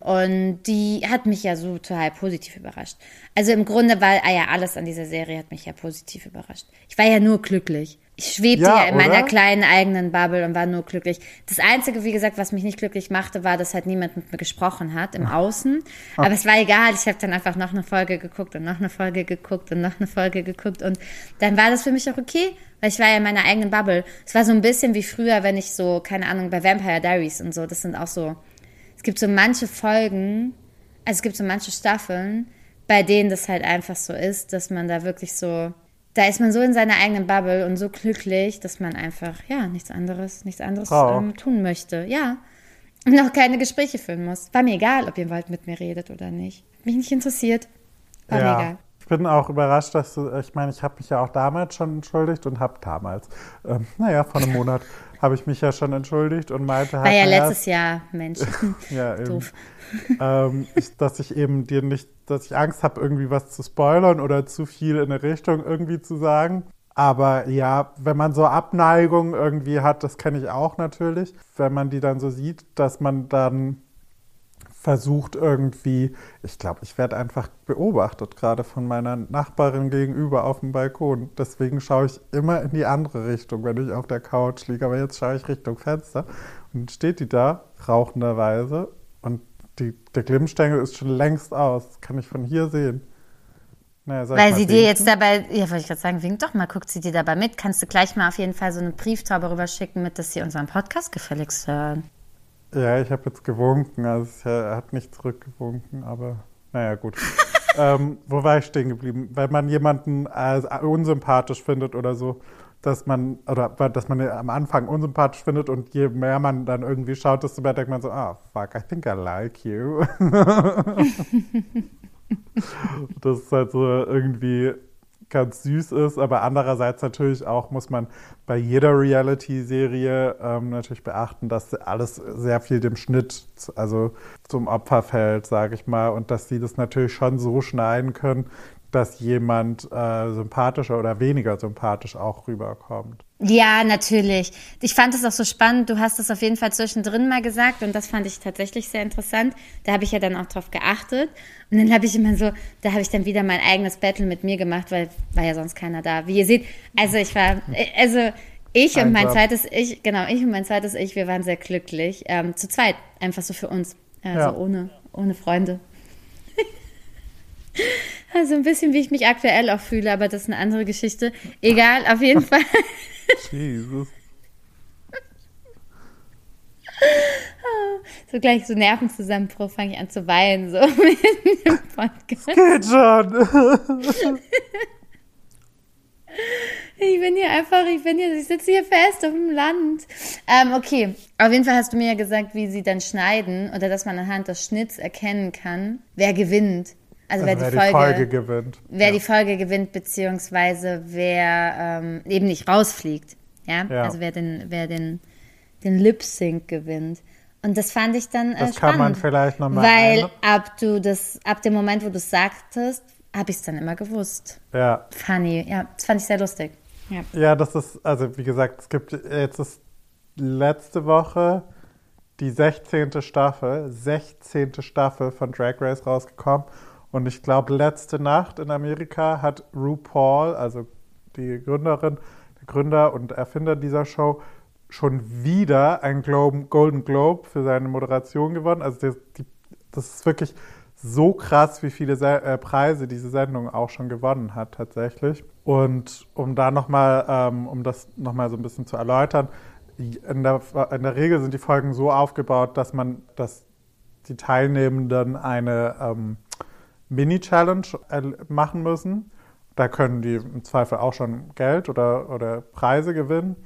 A: Und die hat mich ja so total positiv überrascht. Also im Grunde war ah ja alles an dieser Serie hat mich ja positiv überrascht. Ich war ja nur glücklich. Ich schwebte
C: Ja,
A: ja, in meiner
C: oder?
A: kleinen eigenen Bubble und war nur glücklich. Das Einzige, wie gesagt, was mich nicht glücklich machte, war, dass halt niemand mit mir gesprochen hat im Außen. Aber es war egal. Ich habe dann einfach noch eine Folge geguckt und noch eine Folge geguckt und noch eine Folge geguckt. Und dann war das für mich auch okay, weil ich war ja in meiner eigenen Bubble. Es war so ein bisschen wie früher, wenn ich so, keine Ahnung, bei Vampire Diaries und so, das sind auch so, es gibt so manche Folgen, also es gibt so manche Staffeln, bei denen das halt einfach so ist, dass man da wirklich so, da ist man so in seiner eigenen Bubble und so glücklich, dass man einfach, ja, nichts anderes, nichts anderes
C: Braucht.
A: ähm, tun möchte. Ja. Und auch keine Gespräche führen muss. War mir egal, ob ihr wollt mit mir redet oder nicht. Hat Mich nicht interessiert. War mir
C: ja.
A: egal.
C: Ich bin auch überrascht, dass du, ich meine, ich habe mich ja auch damals schon entschuldigt und habe damals, ähm, naja, vor einem Monat habe ich mich ja schon entschuldigt und meinte halt,
A: War ja
C: naja,
A: letztes Jahr, Mensch.
C: Ja, eben.
A: Doof.
C: ähm, ich, dass ich eben dir nicht, dass ich Angst habe, irgendwie was zu spoilern oder zu viel in eine Richtung irgendwie zu sagen. Aber ja, wenn man so Abneigung irgendwie hat, das kenne ich auch natürlich, wenn man die dann so sieht, dass man dann versucht irgendwie, ich glaube, ich werde einfach beobachtet, gerade von meiner Nachbarin gegenüber auf dem Balkon. Deswegen schaue ich immer in die andere Richtung, wenn ich auf der Couch liege. Aber jetzt schaue ich Richtung Fenster und steht die da, rauchenderweise. Und die, der Glimmstängel ist schon längst aus. Das kann ich von hier sehen. Naja,
A: Weil sie dir
C: winken?
A: jetzt dabei, ja, wollte ich gerade sagen, wink doch mal, guckt sie dir dabei mit. Kannst du gleich mal auf jeden Fall so eine Brieftaube rüberschicken, mit, dass sie unseren Podcast gefälligst hören.
C: Ja, ich habe jetzt gewunken, also er hat nicht zurückgewunken, aber naja, gut. ähm, wo war ich stehen geblieben? Wenn man jemanden als unsympathisch findet oder so, dass man, oder dass man am Anfang unsympathisch findet und je mehr man dann irgendwie schaut, desto mehr denkt man so, ah, fuck, I think I like you. das ist halt so irgendwie ganz süß ist, aber andererseits natürlich auch muss man bei jeder Reality-Serie ähm, natürlich beachten, dass alles sehr viel dem Schnitt, also zum Opfer fällt, sage ich mal, und dass sie das natürlich schon so schneiden können, dass jemand äh, sympathischer oder weniger sympathisch auch rüberkommt.
A: Ja, natürlich. Ich fand es auch so spannend. Du hast es auf jeden Fall zwischendrin mal gesagt und das fand ich tatsächlich sehr interessant. Da habe ich ja dann auch drauf geachtet. Und dann habe ich immer so, da habe ich dann wieder mein eigenes Battle mit mir gemacht, weil war ja sonst keiner da. Wie ihr seht, also ich war, also ich und mein zweites Ich, genau, ich und mein zweites Ich, wir waren sehr glücklich. Ähm, zu zweit, einfach so für uns. Also
C: Ja.
A: ohne, ohne Freunde. Also ein bisschen, wie ich mich aktuell auch fühle, aber das ist eine andere Geschichte. Egal, auf jeden Fall.
C: Jesus.
A: So gleich so Nervenzusammenbruch, fange ich an zu weinen, so in dem Podcast.
C: Geht schon.
A: Ich bin hier einfach, ich bin hier, ich sitze hier fest auf dem Land. Ähm, okay, auf jeden Fall hast du mir ja gesagt, wie sie dann schneiden oder dass man anhand des Schnitts erkennen kann, wer gewinnt. Also,
C: Also
A: wer,
C: wer
A: die, Folge,
C: gewinnt.
A: wer
C: ja.
A: die Folge gewinnt, beziehungsweise wer ähm, eben nicht rausfliegt. Ja,
C: Ja.
A: also wer den, wer den, den Lip Sync gewinnt. Und das fand ich dann äh,
C: Das
A: spannend.
C: kann man vielleicht noch mal
A: Weil
C: ein-
A: ab du das, ab dem Moment, wo du es sagtest, habe ich es dann immer gewusst.
C: ja.
A: Funny, ja, das fand ich sehr lustig. Ja.
C: Ja, das ist, also wie gesagt, es gibt jetzt ist letzte Woche die 16. Staffel, 16. Staffel von Drag Race rausgekommen. Und ich glaube, letzte Nacht in Amerika hat RuPaul, also die Gründerin, der Gründer und Erfinder dieser Show, schon wieder einen Golden Globe für seine Moderation gewonnen. Also das, die, das ist wirklich so krass, wie viele Se äh, Preise diese Sendung auch schon gewonnen hat tatsächlich. Und um da nochmal, ähm, um das nochmal so ein bisschen zu erläutern, in der, in der Regel sind die Folgen so aufgebaut, dass man, dass die Teilnehmenden eine ähm, Mini-Challenge äh, machen müssen. Da können die im Zweifel auch schon Geld oder, oder Preise gewinnen.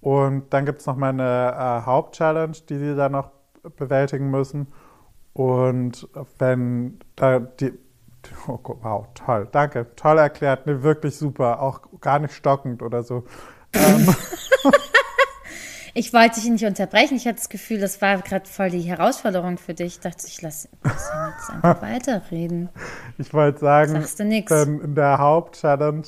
C: Und dann gibt es nochmal eine äh, Hauptchallenge, die sie dann noch bewältigen müssen. Und wenn da die. Oh, wow, toll, danke. Toll erklärt, ne, wirklich super. Auch gar nicht stockend oder so.
A: Ich wollte dich nicht unterbrechen. Ich hatte das Gefühl, das war gerade voll die Herausforderung für dich. Ich dachte, ich lasse lass ihn jetzt einfach weiterreden.
C: Ich wollte sagen,
A: Sagst du nix.
C: Denn in der Hauptchallenge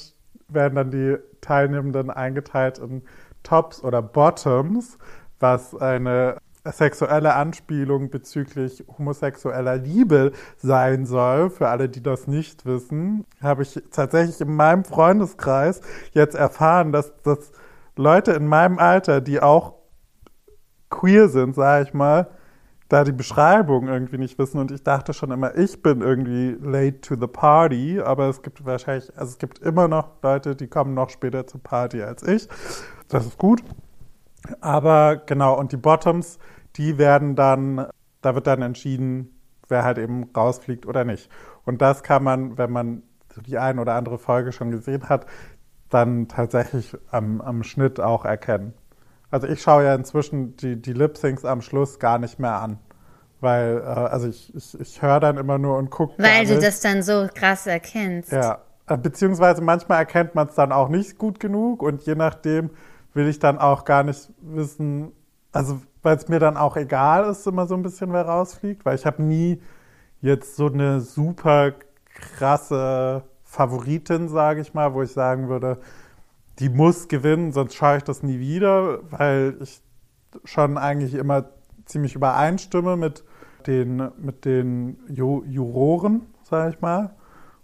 C: werden dann die Teilnehmenden eingeteilt in Tops oder Bottoms, was eine sexuelle Anspielung bezüglich homosexueller Liebe sein soll. Für alle, die das nicht wissen, habe ich tatsächlich in meinem Freundeskreis jetzt erfahren, dass, dass Leute in meinem Alter, die auch queer sind, sage ich mal, da die Beschreibung irgendwie nicht wissen und ich dachte schon immer, ich bin irgendwie late to the party, aber es gibt wahrscheinlich, also es gibt immer noch Leute, die kommen noch später zur Party als ich. Das ist gut. Aber genau, und die Bottoms, die werden dann, da wird dann entschieden, wer halt eben rausfliegt oder nicht. Und das kann man, wenn man die ein oder andere Folge schon gesehen hat, dann tatsächlich am, am Schnitt auch erkennen. Also ich schaue ja inzwischen die, die Lip-Syncs am Schluss gar nicht mehr an. Weil, äh, also ich, ich, ich höre dann immer nur und gucke.
A: Weil du das dann so krass erkennst.
C: Ja, äh, beziehungsweise manchmal erkennt man es dann auch nicht gut genug und je nachdem will ich dann auch gar nicht wissen, also weil es mir dann auch egal ist, immer so ein bisschen, wer rausfliegt, weil ich habe nie jetzt so eine super krasse Favoritin, sage ich mal, wo ich sagen würde, die muss gewinnen, sonst schaue ich das nie wieder, weil ich schon eigentlich immer ziemlich übereinstimme mit den, mit den Ju Juroren, sag ich mal.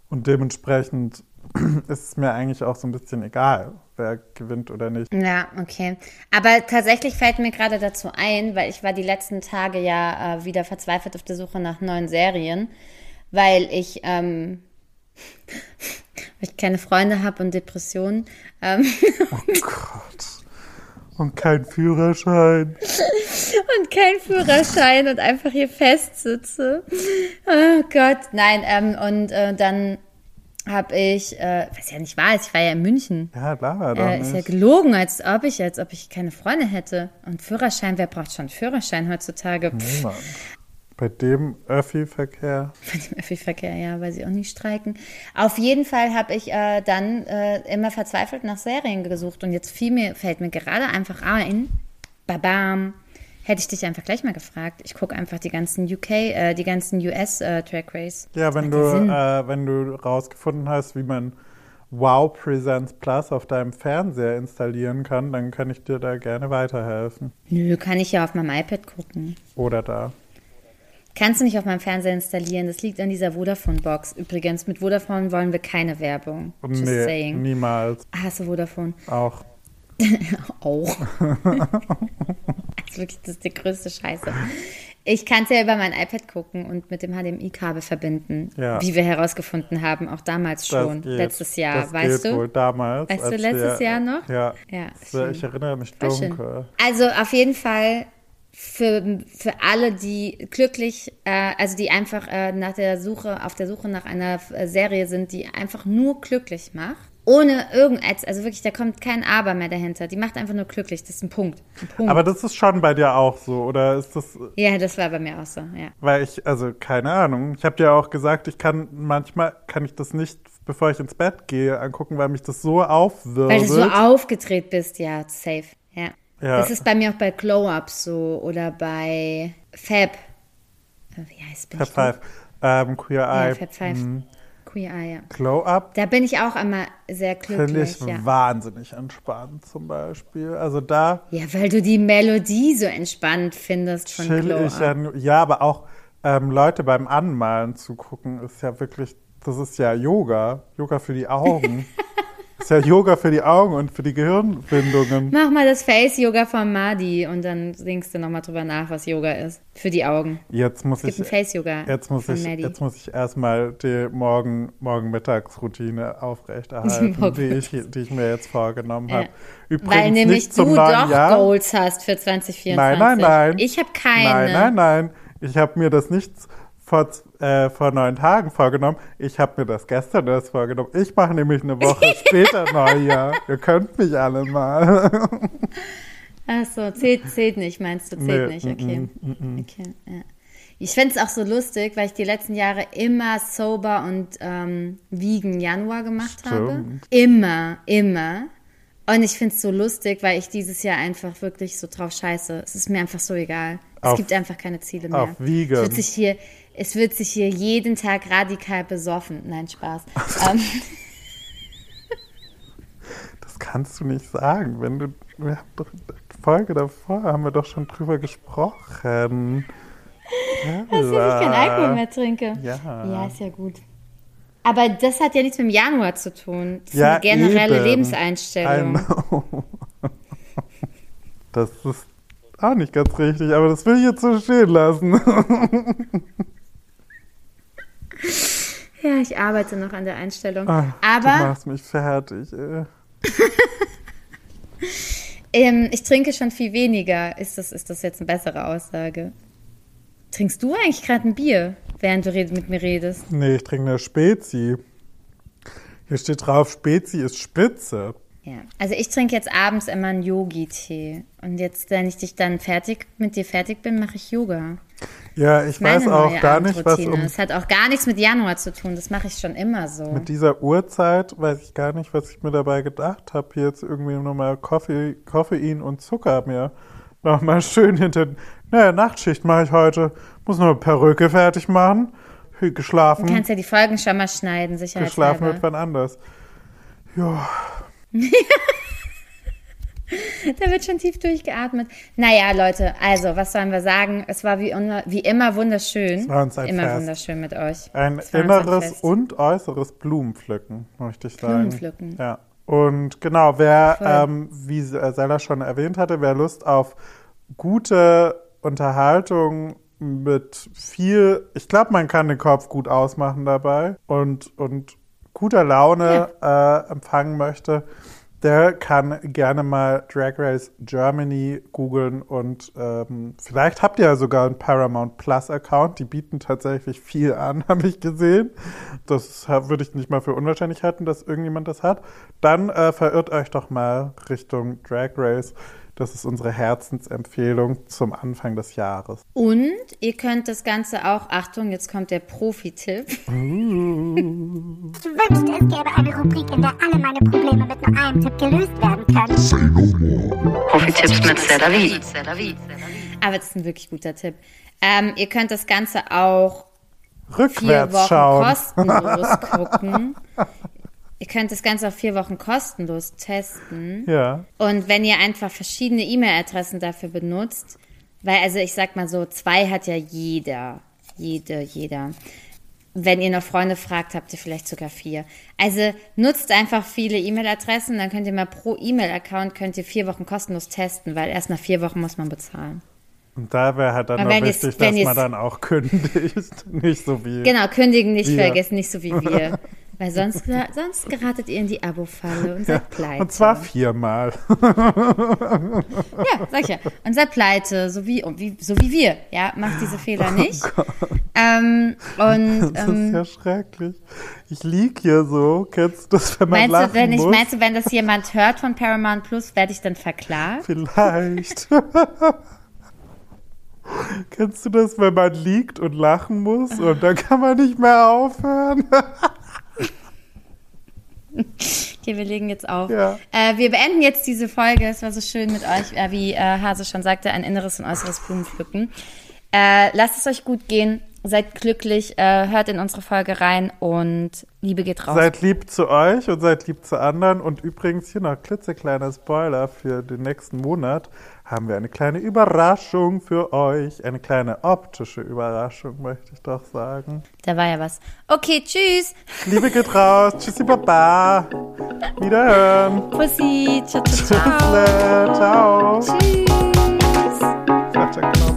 C: Und dementsprechend ist es mir eigentlich auch so ein bisschen egal, wer gewinnt oder nicht.
A: Ja, okay. Aber tatsächlich fällt mir gerade dazu ein, weil ich war die letzten Tage ja äh, wieder verzweifelt auf der Suche nach neuen Serien, weil ich, ähm, weil ich keine Freunde habe und Depressionen. Ähm,
C: Oh Gott. Und kein Führerschein.
A: und kein Führerschein und einfach hier festsitze. Oh Gott, nein. Ähm, und äh, dann habe ich, äh, was ja nicht wahr ist, ich war ja in München.
C: Ja, klar,
A: Äh, ist ja gelogen, als ob ich, als ob ich keine Freunde hätte. Und Führerschein, wer braucht schon Führerschein heutzutage? Pff,
C: Niemand. Bei dem Öffi-Verkehr.
A: Bei dem Öffi-Verkehr, ja, weil sie auch nicht streiken. Auf jeden Fall habe ich äh, dann äh, immer verzweifelt nach Serien gesucht und jetzt mir, fällt mir gerade einfach ein, babam, hätte ich dich einfach gleich mal gefragt. Ich gucke einfach die ganzen UK, äh, die ganzen US äh, Track Race.
C: Ja, wenn du, äh, wenn du rausgefunden hast, wie man Wow Presents Plus auf deinem Fernseher installieren kann, dann kann ich dir da gerne weiterhelfen.
A: Nö, kann ich ja auf meinem iPad gucken.
C: Oder da.
A: Kannst du nicht auf meinem Fernseher installieren. Das liegt an dieser Vodafone-Box. Übrigens, mit Vodafone wollen wir keine Werbung. Just
C: nee,
A: saying.
C: niemals.
A: Hast du Vodafone?
C: Auch.
A: Auch. also wirklich, das ist die größte Scheiße. Ich kann es ja über mein iPad gucken und mit dem HDMI-Kabel verbinden,
C: Ja.
A: wie wir herausgefunden haben, auch damals
C: Das
A: schon, letztes Jahr,
C: das
A: weißt du?
C: Wohl damals.
A: Weißt du, letztes
C: wir,
A: Jahr noch?
C: Ja.
A: Ja,
C: Das ich erinnere mich dunkel.
A: Also auf jeden Fall für, für alle, die glücklich, äh, also die einfach äh, nach der Suche, auf der Suche nach einer äh, Serie sind, die einfach nur glücklich macht. Ohne irgendetwas, also wirklich, da kommt kein Aber mehr dahinter. Die macht einfach nur glücklich. Das ist ein Punkt. Ein Punkt.
C: Aber das ist schon bei dir auch so, oder ist das,
A: ja, das war bei mir auch so, ja.
C: weil ich, also keine Ahnung, ich habe dir auch gesagt, ich kann manchmal, kann ich das nicht, bevor ich ins Bett gehe, angucken, weil mich das so aufwirbelt.
A: Weil du so aufgedreht bist, ja, safe. Ja.
C: Ja.
A: Das ist bei mir auch bei Glow-Ups so oder bei Fab. Äh, Wie heißt bin
C: Fab
A: ich
C: Five, ähm, Queer
A: Ja,
C: Eye,
A: Fab Five. Queer Eye, ja.
C: Glow Up,
A: Da bin ich auch immer sehr
C: finde
A: glücklich,
C: ich
A: ja.
C: wahnsinnig entspannt zum Beispiel. Also da
A: Ja, weil du die Melodie so entspannt findest von
C: chill
A: Glow
C: ich ja, ja, aber auch ähm, Leute beim Anmalen zugucken, ist ja wirklich, das ist ja Yoga, Yoga für die Augen. ist ja Yoga für die Augen und für die Gehirnwindungen.
A: Mach mal das Face-Yoga von Madi und dann denkst du nochmal drüber nach, was Yoga ist. Für die Augen.
C: Jetzt muss
A: Es gibt ein
C: ich
A: Face-Yoga
C: Jetzt muss ich,
A: Maddie.
C: jetzt muss ich erstmal die Morgen, Morgen-Mittagsroutine aufrechterhalten, die, ich, die ich mir jetzt vorgenommen
A: Ja.
C: habe. Übrigens
A: Weil nämlich du doch
C: Jahr.
A: Goals hast für 2024.
C: Nein, nein, nein.
A: Ich habe keine.
C: Nein, nein, nein. Ich habe mir das nicht vor, äh, vor neun Tagen vorgenommen. Ich habe mir das gestern erst vorgenommen. Ich mache nämlich eine Woche später Neujahr. Ihr könnt mich alle mal.
A: Ach so, zählt, zählt nicht, meinst du? Zählt
C: Nee,
A: nicht, okay.
C: mm,
A: okay ja. Ich finde es auch so lustig, weil ich die letzten Jahre immer sober und ähm, wiegen Januar gemacht habe.
C: Stimmt.
A: Immer, immer. Und ich finde es so lustig, weil ich dieses Jahr einfach wirklich so drauf scheiße. Es ist mir einfach so egal. Es
C: Auf-
A: gibt einfach keine Ziele mehr.
C: auf
A: wird sich hier, es wird sich hier jeden Tag radikal besoffen. Nein, Spaß. ähm,
C: Das kannst du nicht sagen. Wenn du, wir haben doch der Folge davor haben wir doch schon drüber gesprochen.
A: dass ich keinen Alkohol mehr trinke.
C: Ja.
A: Ja, ist ja gut. Aber das hat ja nichts mit dem Januar zu tun. Das
C: Ja,
A: ist eine generelle
C: eben.
A: Lebenseinstellung.
C: Das ist auch nicht ganz richtig, aber das will ich jetzt so stehen lassen.
A: Ja, ich arbeite noch an der Einstellung.
C: Du
A: Aber
C: machst mich fertig. Ey.
A: ähm, ich trinke schon viel weniger. Ist das, ist das jetzt eine bessere Aussage? Trinkst du eigentlich gerade ein Bier, während du mit mir redest?
C: Nee, ich trinke eine Spezi. Hier steht drauf, Spezi ist Spitze.
A: Ja. Also ich trinke jetzt abends immer einen Yogi-Tee. Und jetzt, wenn ich dich dann fertig mit dir fertig bin, mache ich Yoga.
C: Ja, ich weiß auch gar nicht, was um
A: Es hat auch gar nichts mit Januar zu tun. Das mache ich schon immer so.
C: mit dieser Uhrzeit, weiß ich gar nicht, was ich mir dabei gedacht habe, hier jetzt irgendwie nochmal Koffein, Koffein und Zucker mir nochmal schön hinter. Naja, Nachtschicht mache ich heute. Muss noch eine Perücke fertig machen. Geschlafen.
A: Du kannst ja die Folgen schon mal schneiden,
C: Geschlafen
A: sicherheitshalber.
C: wird wann anders. Ja.
A: Da wird schon tief durchgeatmet. Naja, Leute, also, was sollen wir sagen? Es war wie, wie immer wunderschön.
C: Es war uns ein
A: immer
C: Fest.
A: wunderschön mit euch.
C: Ein
A: ein
C: inneres
A: Fest.
C: und äußeres Blumenpflücken, möchte ich sagen.
A: Blumenpflücken.
C: Ja. Und genau, wer, ähm, wie Sella schon erwähnt hatte, wer Lust auf gute Unterhaltung mit viel, ich glaube, man kann den Kopf gut ausmachen dabei und, und guter Laune äh, empfangen möchte, der kann gerne mal Drag Race Germany googeln und ähm, vielleicht habt ihr ja sogar einen Paramount Plus Account. Die bieten tatsächlich viel an, habe ich gesehen. Das würde ich nicht mal für unwahrscheinlich halten, dass irgendjemand das hat. Dann äh, verirrt euch doch mal Richtung Drag Race. Das ist unsere Herzensempfehlung zum Anfang des Jahres.
A: Und ihr könnt das Ganze auch, Achtung, jetzt kommt der Profi-Tipp.
D: Ich wünschte, es gäbe eine Rubrik, in der alle meine Probleme mit nur einem Tipp gelöst werden können.
E: Profi-Tipps mit Sedavi.
A: Aber das ist ein wirklich guter Tipp. Ähm, ihr könnt das Ganze auch vier
C: Rückwärts
A: Wochen
C: schauen.
A: kostenlos gucken. Ihr könnt das Ganze auch vier Wochen kostenlos testen.
C: Ja.
A: Und wenn ihr einfach verschiedene E-Mail-Adressen dafür benutzt, weil, also ich sag mal so, zwei hat ja jeder. Jede, jeder. Wenn ihr noch Freunde fragt, habt ihr vielleicht sogar vier. Also nutzt einfach viele E-Mail-Adressen, dann könnt ihr mal pro E-Mail-Account könnt ihr vier Wochen kostenlos testen, weil erst nach vier Wochen muss man bezahlen.
C: Und da wäre halt dann noch wichtig, dass man dann auch kündigt. Nicht so wie.
A: Genau, kündigen nicht
C: Wir.
A: vergessen, nicht so wie wir. Weil sonst, sonst geratet ihr in die Abo-Falle und seid pleite.
C: Und zwar viermal.
A: Ja, sag ich ja. Und seid pleite, so wie, wie, so wie wir. Ja, macht diese Fehler nicht. ähm, und
C: Oh Das ist
A: ähm,
C: ja schrecklich. Ich lieg hier so. Kennst du das, wenn man
A: meinst,
C: lachen
A: du, wenn ich,
C: muss?
A: meinst du, wenn das jemand hört von Paramount Plus, werde ich dann verklagt?
C: Vielleicht. Kennst du das, wenn man liegt und lachen muss und dann kann man nicht mehr aufhören?
A: Okay, wir legen jetzt auf.
C: Ja.
A: Äh, wir beenden jetzt diese Folge. Es war so schön mit euch, äh, wie äh, Hase schon sagte, ein inneres und äußeres Blumenpflücken. Äh, lasst es euch gut gehen. Seid glücklich, äh, hört in unsere Folge rein und Liebe geht raus.
C: Seid lieb zu euch und seid lieb zu anderen. Und übrigens hier noch klitzekleiner Spoiler für den nächsten Monat haben wir eine kleine Überraschung für euch. Eine kleine optische Überraschung, möchte ich doch sagen.
A: Da war ja was. Okay, tschüss.
C: Liebe geht raus. Tschüssi, Baba. Wiederhören.
A: Pussy. Ciao, ciao. ciao.
C: Tschüss. Ciao,
A: ciao.